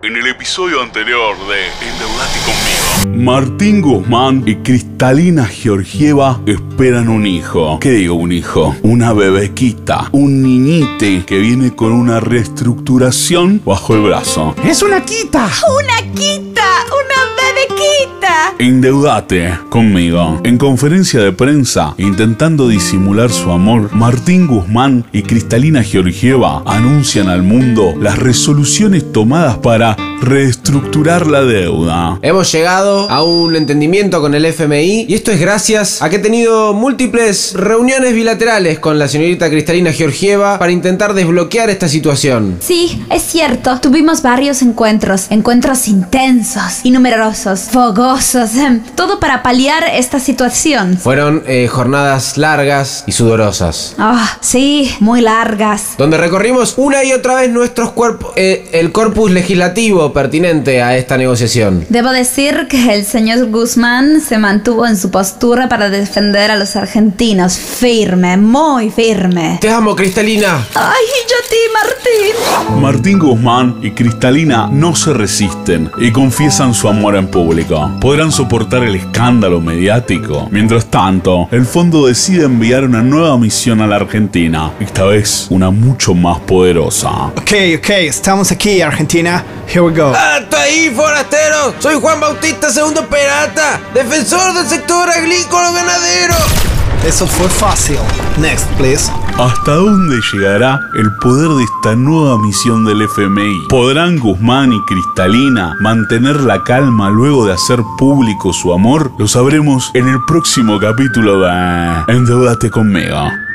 En el episodio anterior de Endeudate conmigo, Martín Guzmán y Cristalina Georgieva esperan un hijo. ¿Qué digo un hijo? Una bebequita, un niñite que viene con una reestructuración bajo el brazo. ¡Es una quita! ¡Una quita! ¡Una bebequita! Endeudate conmigo. En conferencia de prensa, intentando disimular su amor, Martín Guzmán y Cristalina Georgieva anuncian al mundo las resoluciones tomadas para reestructurar la deuda. Hemos llegado a un entendimiento con el FMI y esto es gracias a que he tenido múltiples reuniones bilaterales con la señorita Cristalina Georgieva para intentar desbloquear esta situación. Sí, es cierto. Tuvimos varios encuentros. Encuentros intensos y numerosos, fogosos. em, Todo para paliar esta situación. Fueron eh, jornadas largas y sudorosas. Ah, sí, muy largas. Donde recorrimos una y otra vez nuestros cuerpos, eh, el corpus legislativo pertinente a esta negociación. Debo decir que el señor Guzmán se mantuvo en su postura para defender a los argentinos. Firme, muy firme. Te amo, Cristalina. Ay, yo a ti, Martín. Martín Guzmán y Cristalina no se resisten y confiesan su amor en público. Podrán soportar el escándalo mediático. Mientras tanto, el fondo decide enviar una nueva misión a la Argentina, esta vez una mucho más poderosa. Ok, ok, estamos aquí, Argentina. Here we go. ¡Alto ahí, forastero! Soy Juan Bautista Segundo Perata, defensor del sector agrícola ganadero. Eso fue fácil. Next, please. ¿Hasta dónde llegará el poder de esta nueva misión del FMI? ¿Podrán Guzmán y Cristalina mantener la calma luego de hacer público su amor? Lo sabremos en el próximo capítulo de Endeudate conmigo.